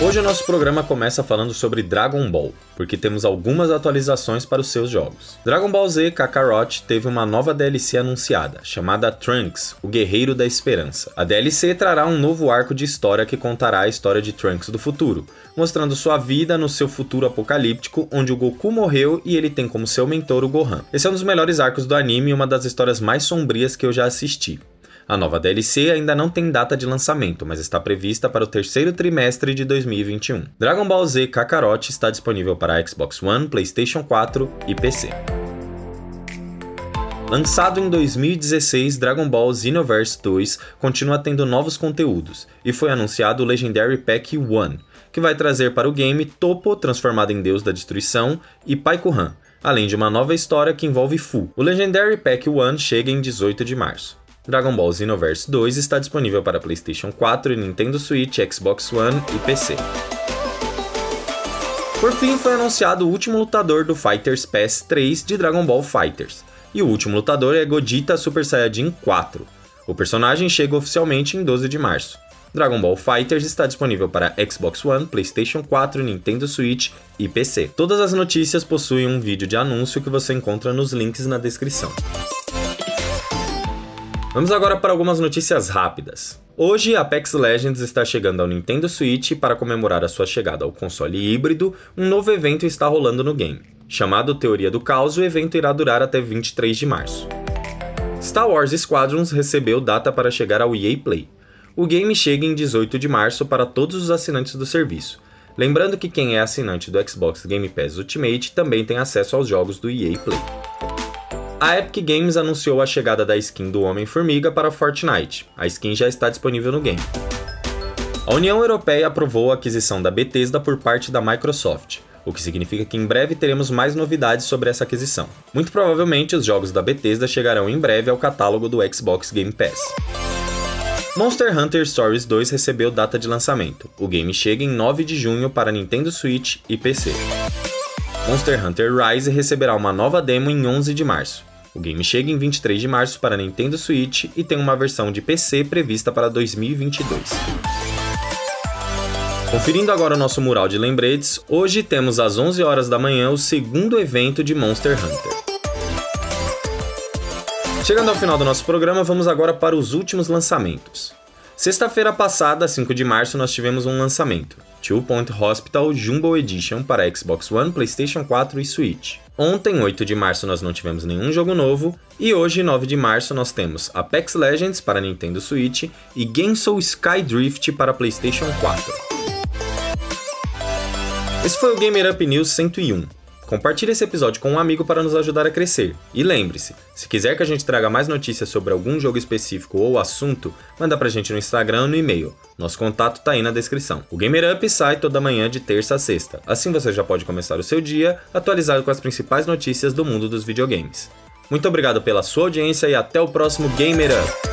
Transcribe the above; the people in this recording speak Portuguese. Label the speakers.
Speaker 1: Hoje o nosso programa começa falando sobre Dragon Ball, porque temos algumas atualizações para os seus jogos. Dragon Ball Z Kakarot teve uma nova DLC anunciada, chamada Trunks, o Guerreiro da Esperança. A DLC trará um novo arco de história que contará a história de Trunks do futuro, mostrando sua vida no seu futuro apocalíptico, onde o Goku morreu e ele tem como seu mentor o Gohan. Esse é um dos melhores arcos do anime e uma das histórias mais sombrias que eu já assisti. A nova DLC ainda não tem data de lançamento, mas está prevista para o terceiro trimestre de 2021. Dragon Ball Z Kakarot está disponível para Xbox One, PlayStation 4 e PC. Lançado em 2016, Dragon Ball Xenoverse 2 continua tendo novos conteúdos, e foi anunciado o Legendary Pack 1, que vai trazer para o game Topo, transformado em deus da destruição, e Paikuhan, além de uma nova história que envolve Fu. O Legendary Pack 1 chega em 18 de março. Dragon Ball Xenoverse 2 está disponível para PlayStation 4, Nintendo Switch, Xbox One e PC. Por fim, foi anunciado o último lutador do Fighters Pass 3 de Dragon Ball Fighters. E o último lutador é Gogeta Super Saiyajin 4. O personagem chega oficialmente em 12 de março. Dragon Ball Fighters está disponível para Xbox One, PlayStation 4, Nintendo Switch e PC. Todas as notícias possuem um vídeo de anúncio que você encontra nos links na descrição. Vamos agora para algumas notícias rápidas. Hoje, Apex Legends está chegando ao Nintendo Switch e para comemorar a sua chegada ao console híbrido, um novo evento está rolando no game. Chamado Teoria do Caos, o evento irá durar até 23 de março. Star Wars Squadrons recebeu data para chegar ao EA Play. O game chega em 18 de março para todos os assinantes do serviço. Lembrando que quem é assinante do Xbox Game Pass Ultimate também tem acesso aos jogos do EA Play a Epic Games anunciou a chegada da skin do Homem-Formiga para Fortnite. A skin já está disponível no game. A União Europeia aprovou a aquisição da Bethesda por parte da Microsoft, o que significa que em breve teremos mais novidades sobre essa aquisição. Muito provavelmente os jogos da Bethesda chegarão em breve ao catálogo do Xbox Game Pass. Monster Hunter Stories 2 recebeu data de lançamento. O game chega em 9 de junho para Nintendo Switch e PC. Monster Hunter Rise receberá uma nova demo em 11 de março. O game chega em 23 de março para Nintendo Switch e tem uma versão de PC prevista para 2022. Conferindo agora o nosso mural de lembretes, hoje temos às 11 horas da manhã o segundo evento de Monster Hunter. Chegando ao final do nosso programa, vamos agora para os últimos lançamentos. Sexta-feira passada, 5 de março, nós tivemos um lançamento: Two Point Hospital Jumbo Edition para Xbox One, PlayStation 4 e Switch. Ontem, 8 de março, nós não tivemos nenhum jogo novo, e hoje, 9 de março, nós temos Apex Legends para Nintendo Switch e Gensou Skydrift para PlayStation 4. Esse foi o Gamer Up News 101. Compartilhe esse episódio com um amigo para nos ajudar a crescer. E lembre-se, se quiser que a gente traga mais notícias sobre algum jogo específico ou assunto, manda pra gente no Instagram ou no e-mail. Nosso contato tá aí na descrição. O Gamer Up sai toda manhã de terça a sexta. Assim você já pode começar o seu dia atualizado com as principais notícias do mundo dos videogames. Muito obrigado pela sua audiência e até o próximo Gamer Up.